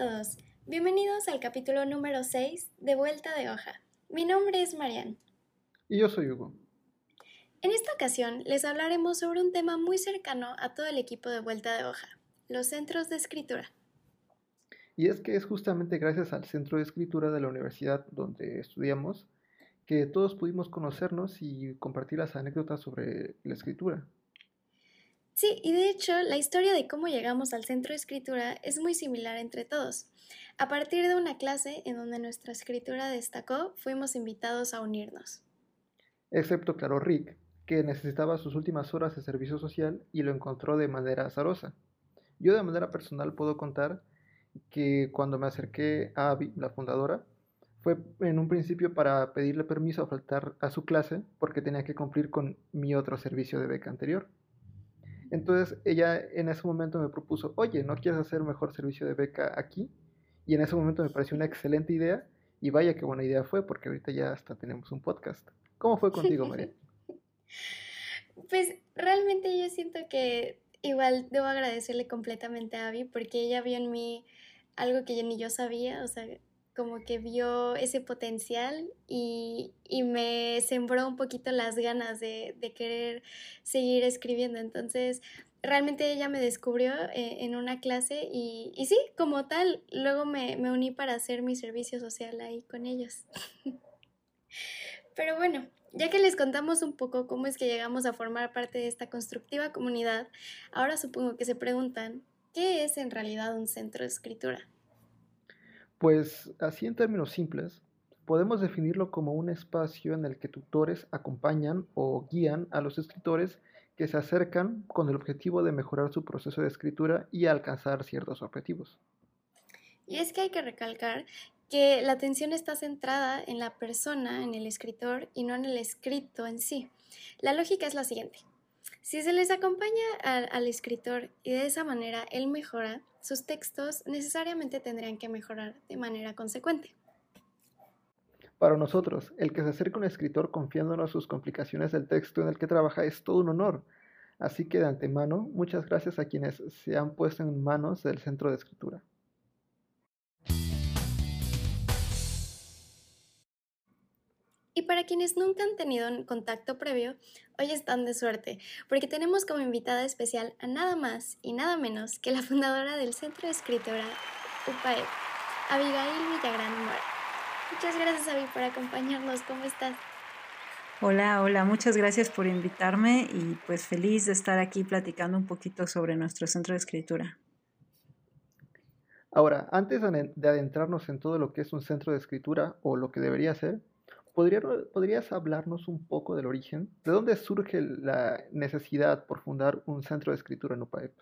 todos, bienvenidos al capítulo número 6 de Vuelta de Hoja. Mi nombre es Marian. Y yo soy Hugo. En esta ocasión les hablaremos sobre un tema muy cercano a todo el equipo de Vuelta de Hoja, los centros de escritura. Y es que es justamente gracias al centro de escritura de la universidad donde estudiamos que todos pudimos conocernos y compartir las anécdotas sobre la escritura. Sí, y de hecho la historia de cómo llegamos al centro de escritura es muy similar entre todos. A partir de una clase en donde nuestra escritura destacó, fuimos invitados a unirnos. Excepto, claro, Rick, que necesitaba sus últimas horas de servicio social y lo encontró de manera azarosa. Yo de manera personal puedo contar que cuando me acerqué a Abby, la fundadora, fue en un principio para pedirle permiso a faltar a su clase porque tenía que cumplir con mi otro servicio de beca anterior. Entonces ella en ese momento me propuso, oye, ¿no quieres hacer mejor servicio de beca aquí? Y en ese momento me pareció una excelente idea y vaya qué buena idea fue porque ahorita ya hasta tenemos un podcast. ¿Cómo fue contigo, María? pues realmente yo siento que igual debo agradecerle completamente a Abby porque ella vio en mí algo que yo ni yo sabía, o sea, como que vio ese potencial y, me sembró un poquito las ganas de, querer seguir escribiendo. Entonces, realmente ella me descubrió eh, en una clase y, y, sí, como tal, luego me, me uní para hacer mi servicio social ahí con ellos. Pero bueno, ya que les contamos un poco cómo es que llegamos a formar parte de esta constructiva comunidad, ahora supongo que se preguntan, ¿qué es en realidad un centro de escritura? Pues así en términos simples, podemos definirlo como un espacio en el que tutores acompañan o guían a los escritores que se acercan con el objetivo de mejorar su proceso de escritura y alcanzar ciertos objetivos. Y es que hay que recalcar que la atención está centrada en la persona, en el escritor y no en el escrito en sí. La lógica es la siguiente. Si se les acompaña al, escritor y de esa manera él mejora, sus textos necesariamente tendrían que mejorar de manera consecuente. Para nosotros, el que se acerque a un escritor confiándonos sus complicaciones del texto en el que trabaja es todo un honor. Así que de antemano, muchas gracias a quienes se han puesto en manos del centro de escritura. Y para quienes nunca han tenido un contacto previo, hoy están de suerte, porque tenemos como invitada especial a nada más y nada menos que la fundadora del Centro de Escritora UPAE, Abigail Villagrán Mora. Muchas gracias, Abby, por acompañarnos. ¿Cómo estás? Hola, hola, muchas gracias por invitarme y pues feliz de estar aquí platicando un poquito sobre nuestro centro de escritura. Ahora, antes de adentrarnos en todo lo que es un centro de escritura o lo que debería ser, ¿Podrías hablarnos un poco del origen? ¿De dónde surge la necesidad por fundar un centro de escritura en UPAEP?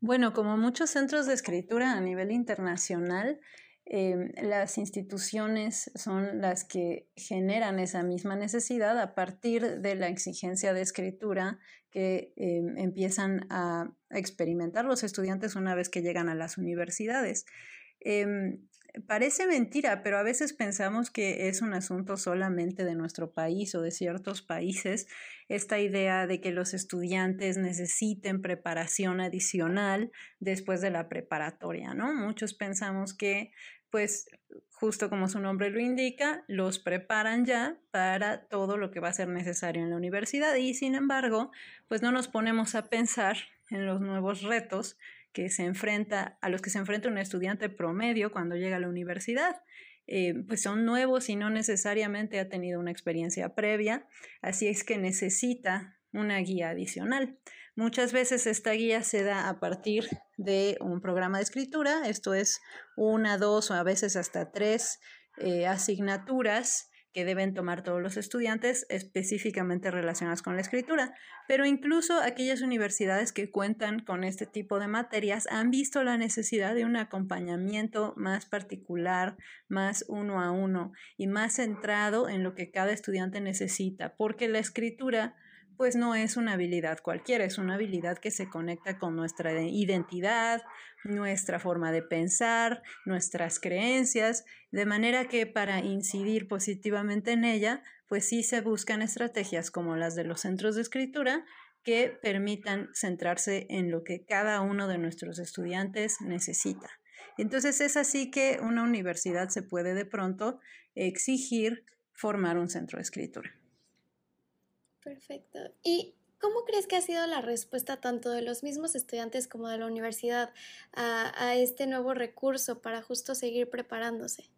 Bueno, como muchos centros de escritura a nivel internacional, em, las instituciones son las que generan esa misma necesidad a partir de la exigencia de escritura que em, empiezan a experimentar los estudiantes una vez que llegan a las universidades. Em, parece mentira, pero a veces pensamos que es un asunto solamente de nuestro país o de ciertos países, esta idea de que los estudiantes necesiten preparación adicional después de la preparatoria, ¿no? Muchos pensamos que, pues, justo como su nombre lo indica, los preparan ya para todo lo que va a ser necesario en la universidad y, sin embargo, pues no nos ponemos a pensar en los nuevos retos que se enfrenta, a los que se enfrenta un estudiante promedio cuando llega a la universidad. Eh, pues son nuevos y no necesariamente ha tenido una experiencia previa, así es que necesita una guía adicional. Muchas veces esta guía se da a partir de un programa de escritura, esto es una, dos o a veces hasta tres eh, asignaturas deben tomar todos los estudiantes específicamente relacionadas con la escritura. Pero incluso aquellas universidades que cuentan con este tipo de materias han visto la necesidad de un acompañamiento más particular, más uno a uno y más centrado en lo que cada estudiante necesita, porque la escritura pues no es una habilidad cualquiera, es una habilidad que se conecta con nuestra identidad, nuestra forma de pensar, nuestras creencias, de manera que para incidir positivamente en ella, pues sí se buscan estrategias como las de los centros de escritura que permitan centrarse en lo que cada uno de nuestros estudiantes necesita. Entonces es así que una universidad se puede de pronto exigir formar un centro de escritura. Perfecto. ¿Y cómo crees que ha sido la respuesta tanto de los mismos estudiantes como de la universidad a, este nuevo recurso para justo seguir preparándose?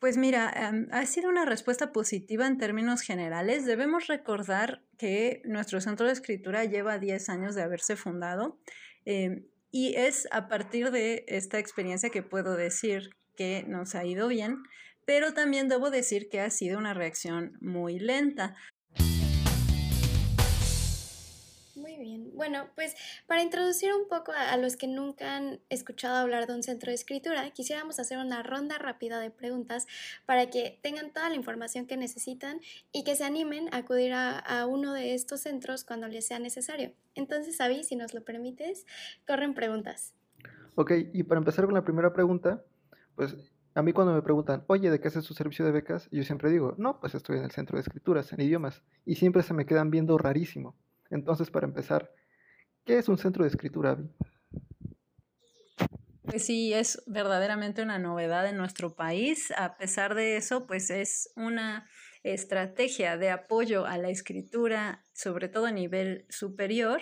Pues mira, em, ha sido una respuesta positiva en términos generales. Debemos recordar que nuestro centro de escritura lleva 10 años de haberse fundado em, y es a partir de esta experiencia que puedo decir que nos ha ido bien, pero también debo decir que ha sido una reacción muy lenta. Bien. Bueno, pues para introducir un poco a, los que nunca han escuchado hablar de un centro de escritura, quisiéramos hacer una ronda rápida de preguntas para que tengan toda la información que necesitan y que se animen a acudir a, a uno de estos centros cuando les sea necesario. Entonces, Avi, si nos lo permites, corren preguntas. Ok, y para empezar con la primera pregunta, pues a mí cuando me preguntan, oye, ¿de qué haces tu servicio de becas? Yo siempre digo, no, pues estoy en el centro de escrituras, en idiomas, y siempre se me quedan viendo rarísimo. Entonces, para empezar, ¿qué es un centro de escritura, Pues sí, es verdaderamente una novedad en nuestro país. A pesar de eso, pues es una estrategia de apoyo a la escritura, sobre todo a nivel superior,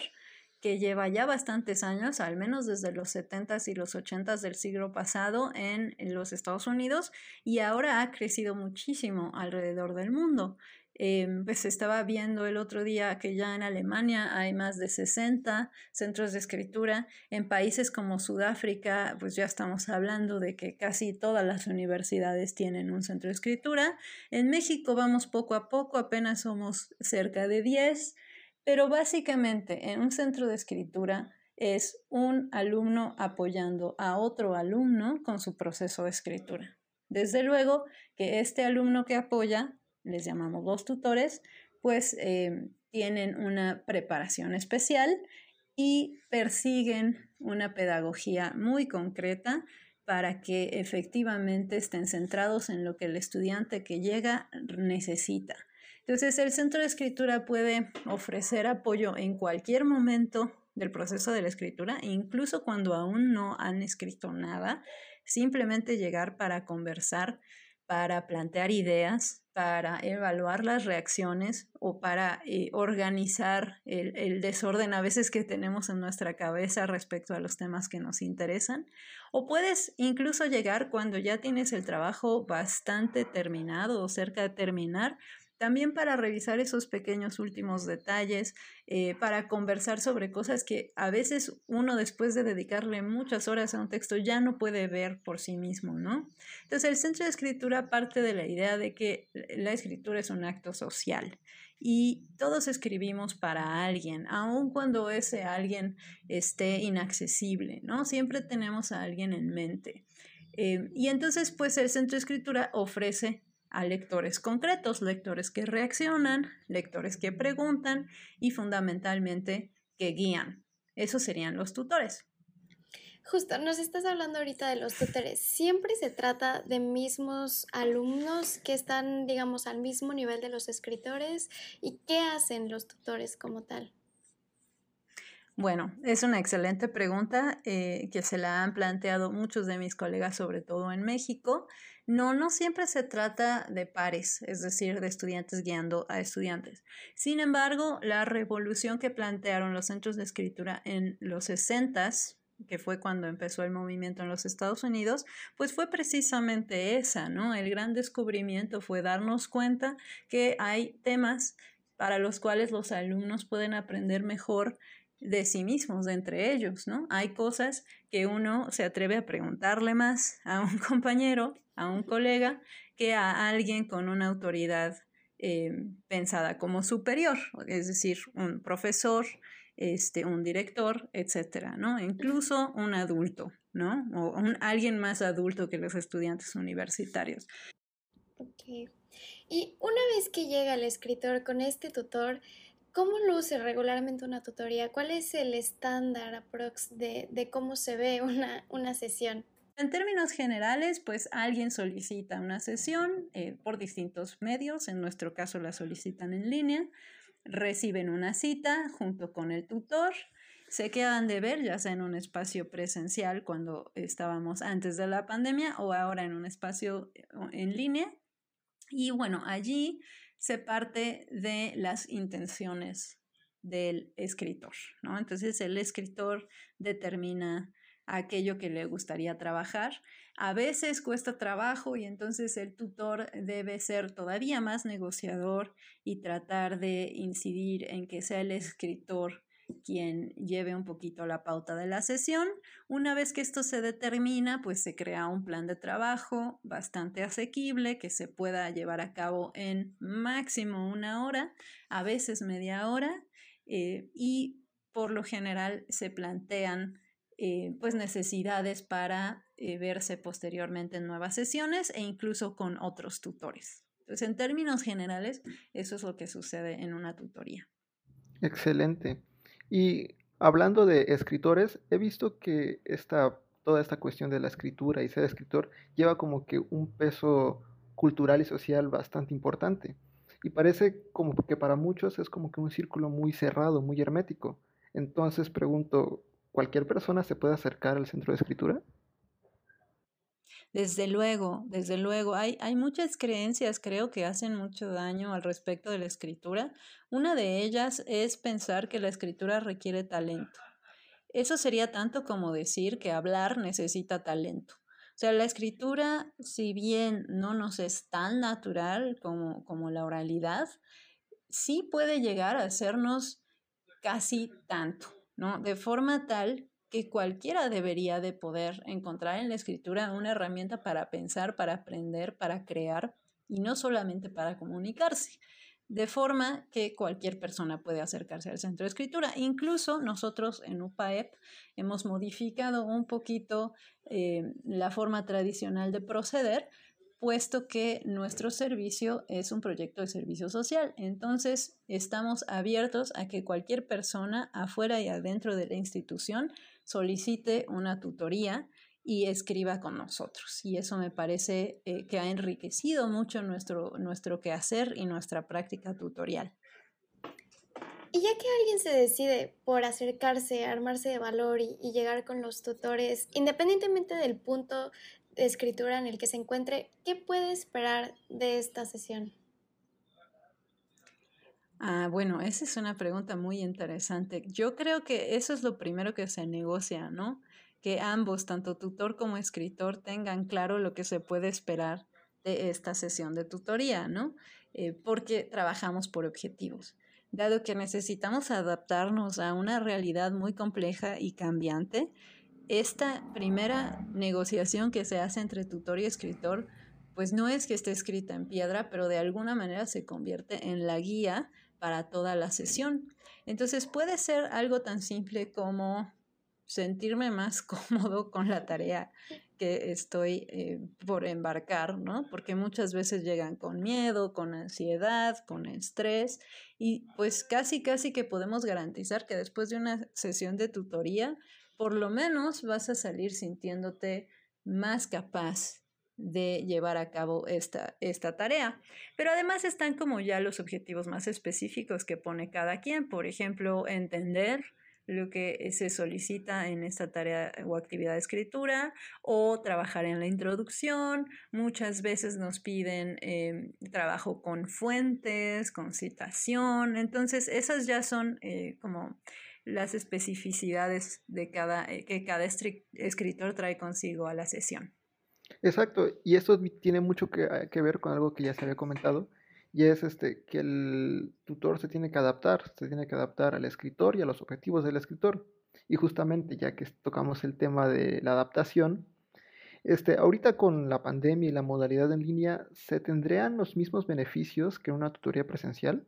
que lleva ya bastantes años, al menos desde los 70s y los 80s del siglo pasado en los Estados Unidos y ahora ha crecido muchísimo alrededor del mundo. Em, pues estaba viendo el otro día que ya en Alemania hay más de 60 centros de escritura. En países como Sudáfrica, pues ya estamos hablando de que casi todas las universidades tienen un centro de escritura. En México vamos poco a poco, apenas somos cerca de 10, pero básicamente en un centro de escritura es un alumno apoyando a otro alumno con su proceso de escritura. Desde luego que este alumno que apoya les llamamos los tutores, pues eh, tienen una preparación especial y persiguen una pedagogía muy concreta para que efectivamente estén centrados en lo que el estudiante que llega necesita. Entonces, el centro de escritura puede ofrecer apoyo en cualquier momento del proceso de la escritura, incluso cuando aún no han escrito nada, simplemente llegar para conversar para plantear ideas, para evaluar las reacciones o para eh, organizar el, desorden a veces que tenemos en nuestra cabeza respecto a los temas que nos interesan. O puedes incluso llegar cuando ya tienes el trabajo bastante terminado o cerca de terminar también para revisar esos pequeños últimos detalles, eh, para conversar sobre cosas que a veces uno después de dedicarle muchas horas a un texto ya no puede ver por sí mismo, ¿no? Entonces el centro de escritura parte de la idea de que la escritura es un acto social y todos escribimos para alguien, aun cuando ese alguien esté inaccesible, ¿no? Siempre tenemos a alguien en mente. Eh, y entonces, pues el centro de escritura ofrece a lectores concretos, lectores que reaccionan, lectores que preguntan y fundamentalmente que guían. Esos serían los tutores. Justo, nos estás hablando ahorita de los tutores. ¿Siempre se trata de mismos alumnos que están, digamos, al mismo nivel de los escritores? ¿Y qué hacen los tutores como tal? Bueno, es una excelente pregunta eh, que se la han planteado muchos de mis colegas, sobre todo en México. No, no siempre se trata de pares, es decir, de estudiantes guiando a estudiantes. Sin embargo, la revolución que plantearon los centros de escritura en los 60 que fue cuando empezó el movimiento en los Estados Unidos, pues fue precisamente esa, ¿no? El gran descubrimiento fue darnos cuenta que hay temas para los cuales los alumnos pueden aprender mejor de sí mismos, de entre ellos, ¿no? Hay cosas que uno se atreve a preguntarle más a un compañero, a un colega, que a alguien con una autoridad eh, pensada como superior, es decir, un profesor, este, un director, etcétera, ¿no? Incluso un adulto, ¿no? O un, alguien más adulto que los estudiantes universitarios. Ok. Y una vez que llega el escritor con este tutor, ¿Cómo luce regularmente una tutoría? ¿Cuál es el estándar aprox de, de cómo se ve una, una, sesión? En términos generales, pues alguien solicita una sesión eh, por distintos medios, en nuestro caso la solicitan en línea, reciben una cita junto con el tutor se quedan de ver, ya sea en un espacio presencial cuando estábamos antes de la pandemia o ahora en un espacio eh, en línea. Y bueno, allí se parte de las intenciones del escritor, ¿no? Entonces el escritor determina aquello que le gustaría trabajar. A veces cuesta trabajo y entonces el tutor debe ser todavía más negociador y tratar de incidir en que sea el escritor quien lleve un poquito la pauta de la sesión. Una vez que esto se determina, pues se crea un plan de trabajo bastante asequible que se pueda llevar a cabo en máximo una hora, a veces media hora, eh, y por lo general se plantean eh, pues necesidades para eh, verse posteriormente en nuevas sesiones e incluso con otros tutores. Entonces, en términos generales, eso es lo que sucede en una tutoría. Excelente. Y hablando de escritores, he visto que esta, toda esta cuestión de la escritura y ser escritor lleva como que un peso cultural y social bastante importante. Y parece como que para muchos es como que un círculo muy cerrado, muy hermético. Entonces pregunto, ¿cualquier persona se puede acercar al centro de escritura? Desde luego, desde luego. Hay, hay muchas creencias, creo, que hacen mucho daño al respecto de la escritura. Una de ellas es pensar que la escritura requiere talento. Eso sería tanto como decir que hablar necesita talento. O sea, la escritura, si bien no nos es tan natural como, como la oralidad, sí puede llegar a hacernos casi tanto. ¿no? De forma tal que cualquiera debería de poder encontrar en la escritura una herramienta para pensar, para aprender, para crear y no solamente para comunicarse. De forma que cualquier persona puede acercarse al centro de escritura. Incluso nosotros en UPAEP hemos modificado un poquito eh, la forma tradicional de proceder puesto que nuestro servicio es un proyecto de servicio social. Entonces, estamos abiertos a que cualquier persona afuera y adentro de la institución solicite una tutoría y escriba con nosotros. Y eso me parece eh, que ha enriquecido mucho nuestro, nuestro quehacer y nuestra práctica tutorial. Y ya que alguien se decide por acercarse, armarse de valor y, llegar con los tutores, independientemente del punto escritura en el que se encuentre, ¿qué puede esperar de esta sesión? Ah, bueno, esa es una pregunta muy interesante. Yo creo que eso es lo primero que se negocia, ¿no? Que ambos, tanto tutor como escritor, tengan claro lo que se puede esperar de esta sesión de tutoría, ¿no? Eh, porque trabajamos por objetivos. Dado que necesitamos adaptarnos a una realidad muy compleja y cambiante, esta primera negociación que se hace entre tutor y escritor, pues no es que esté escrita en piedra, pero de alguna manera se convierte en la guía para toda la sesión. Entonces puede ser algo tan simple como sentirme más cómodo con la tarea que estoy eh, por embarcar, ¿no? Porque muchas veces llegan con miedo, con ansiedad, con estrés y pues casi, casi que podemos garantizar que después de una sesión de tutoría por lo menos vas a salir sintiéndote más capaz de llevar a cabo esta, esta tarea. Pero además están como ya los objetivos más específicos que pone cada quien. Por ejemplo, entender lo que se solicita en esta tarea o actividad de escritura o trabajar en la introducción. Muchas veces nos piden em, trabajo con fuentes, con citación. Entonces, esas ya son eh, como las especificidades de cada, eh, que cada escritor trae consigo a la sesión. Exacto, y esto tiene mucho que, eh, que, ver con algo que ya se había comentado, y es este, que el tutor se tiene que adaptar, se tiene que adaptar al escritor y a los objetivos del escritor. Y justamente ya que tocamos el tema de la adaptación, este, ahorita con la pandemia y la modalidad en línea, ¿se tendrían los mismos beneficios que una tutoría presencial?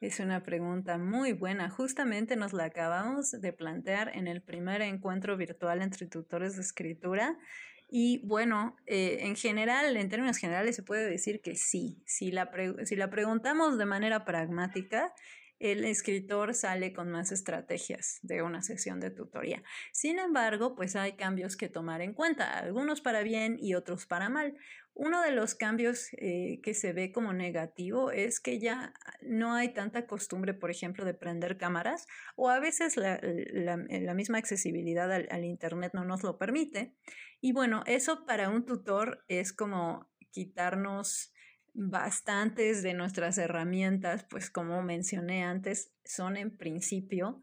Es una pregunta muy buena. Justamente nos la acabamos de plantear en el primer encuentro virtual entre tutores de escritura. Y bueno, eh, en general, en términos generales, se puede decir que sí. Si la, si la preguntamos de manera pragmática, el escritor sale con más estrategias de una sesión de tutoría. Sin embargo, pues hay cambios que tomar en cuenta, algunos para bien y otros para mal. Uno de los cambios eh, que se ve como negativo es que ya no hay tanta costumbre, por ejemplo, de prender cámaras o a veces la, misma accesibilidad al, Internet no nos lo permite. Y bueno, eso para un tutor es como quitarnos bastantes de nuestras herramientas, pues como mencioné antes, son en principio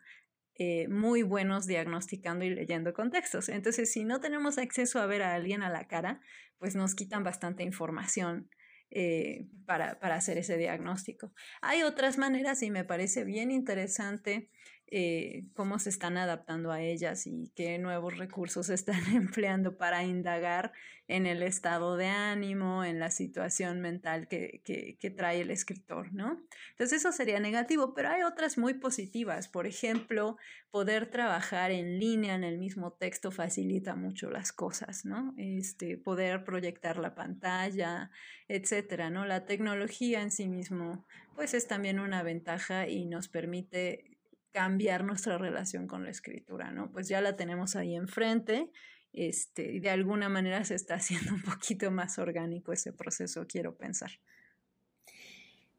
eh, muy buenos diagnosticando y leyendo contextos. Entonces, si no tenemos acceso a ver a alguien a la cara, pues nos quitan bastante información eh, para, para, hacer ese diagnóstico. Hay otras maneras y me parece bien interesante eh, cómo se están adaptando a ellas y qué nuevos recursos están empleando para indagar en el estado de ánimo, en la situación mental que, que, trae el escritor, ¿no? Entonces eso sería negativo, pero hay otras muy positivas. Por ejemplo, poder trabajar en línea en el mismo texto facilita mucho las cosas, ¿no? Este, poder proyectar la pantalla, etcétera, ¿no? La tecnología en sí mismo, pues es también una ventaja y nos permite cambiar nuestra relación con la escritura, ¿no? Pues ya la tenemos ahí enfrente, este, y de alguna manera se está haciendo un poquito más orgánico ese proceso, quiero pensar.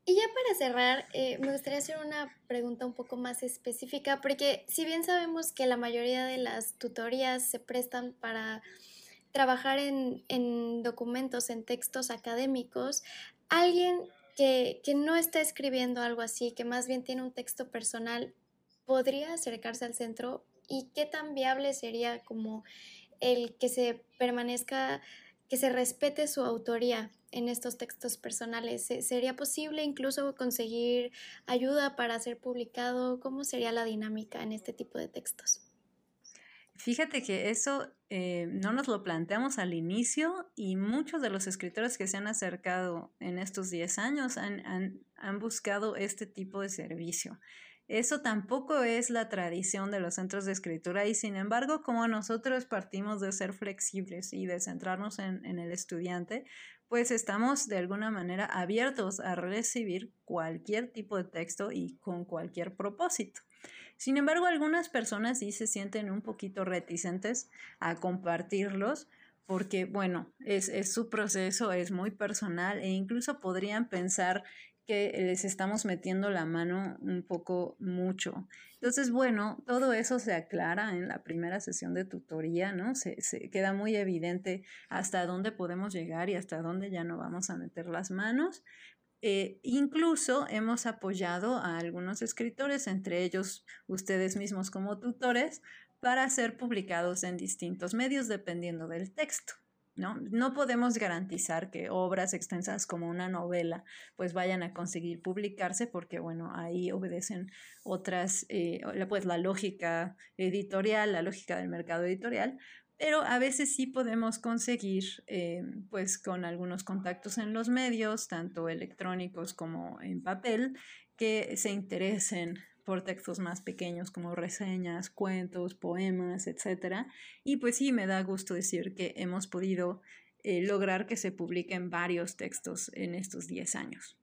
Y ya para cerrar, eh, me gustaría hacer una pregunta un poco más específica, porque si bien sabemos que la mayoría de las tutorías se prestan para trabajar en, en documentos, en textos académicos, alguien que, que, no está escribiendo algo así, que más bien tiene un texto personal, podría acercarse al centro y qué tan viable sería como el que se permanezca, que se respete su autoría en estos textos personales. ¿Sería posible incluso conseguir ayuda para ser publicado? ¿Cómo sería la dinámica en este tipo de textos? Fíjate que eso eh, no nos lo planteamos al inicio y muchos de los escritores que se han acercado en estos 10 años han, han, han buscado este tipo de servicio. Eso tampoco es la tradición de los centros de escritura y sin embargo, como nosotros partimos de ser flexibles y de centrarnos en, el estudiante, pues estamos de alguna manera abiertos a recibir cualquier tipo de texto y con cualquier propósito. Sin embargo, algunas personas sí se sienten un poquito reticentes a compartirlos porque, bueno, es, es, su proceso, es muy personal e incluso podrían pensar que les estamos metiendo la mano un poco mucho. Entonces, bueno, todo eso se aclara en la primera sesión de tutoría, ¿no? Se, queda muy evidente hasta dónde podemos llegar y hasta dónde ya no vamos a meter las manos. Eh, incluso hemos apoyado a algunos escritores, entre ellos ustedes mismos como tutores, para ser publicados en distintos medios dependiendo del texto. ¿No? podemos garantizar que obras extensas como una novela pues vayan a conseguir publicarse porque, bueno, ahí obedecen otras, eh, pues la lógica editorial, la lógica del mercado editorial, pero a veces sí podemos conseguir, eh, pues con algunos contactos en los medios, tanto electrónicos como en papel, que se interesen por textos más pequeños como reseñas, cuentos, poemas, etc. Y pues sí, me da gusto decir que hemos podido eh, lograr que se publiquen varios textos en estos 10 años.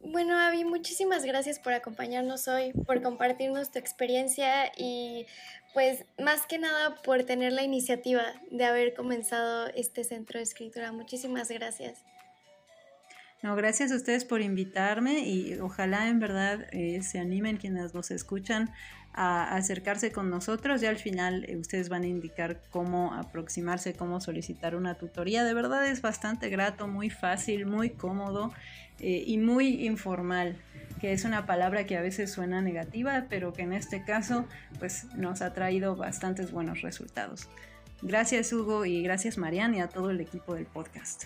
Bueno, Avi, muchísimas gracias por acompañarnos hoy, por compartirnos tu experiencia y pues más que nada por tener la iniciativa de haber comenzado este centro de escritura. Muchísimas gracias. No, gracias a ustedes por invitarme y ojalá en verdad eh, se animen quienes nos escuchan a acercarse con nosotros y al final eh, ustedes van a indicar cómo aproximarse, cómo solicitar una tutoría. De verdad es bastante grato, muy fácil, muy cómodo eh, y muy informal que es una palabra que a veces suena negativa, pero que en este caso pues nos ha traído bastantes buenos resultados. Gracias Hugo y gracias Mariana y a todo el equipo del podcast.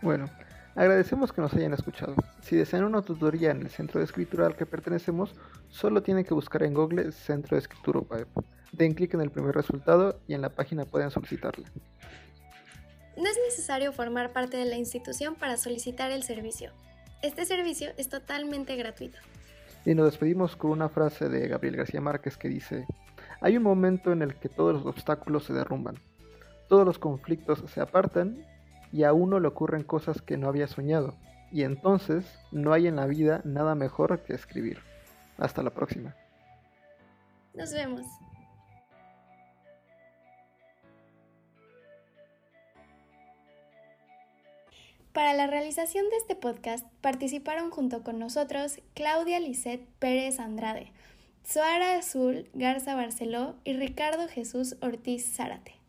Bueno, Agradecemos que nos hayan escuchado. Si desean una tutoría en el centro de escritura al que pertenecemos, solo tienen que buscar en Google Centro de Escritura Web. Den clic en el primer resultado y en la página pueden solicitarla. No es necesario formar parte de la institución para solicitar el servicio. Este servicio es totalmente gratuito. Y nos despedimos con una frase de Gabriel García Márquez que dice, hay un momento en el que todos los obstáculos se derrumban, todos los conflictos se apartan y a uno le ocurren cosas que no había soñado, y entonces no hay en la vida nada mejor que escribir. Hasta la próxima. Nos vemos. Para la realización de este podcast participaron junto con nosotros Claudia Lisset Pérez Andrade, Suara Azul Garza Barceló y Ricardo Jesús Ortiz Zárate.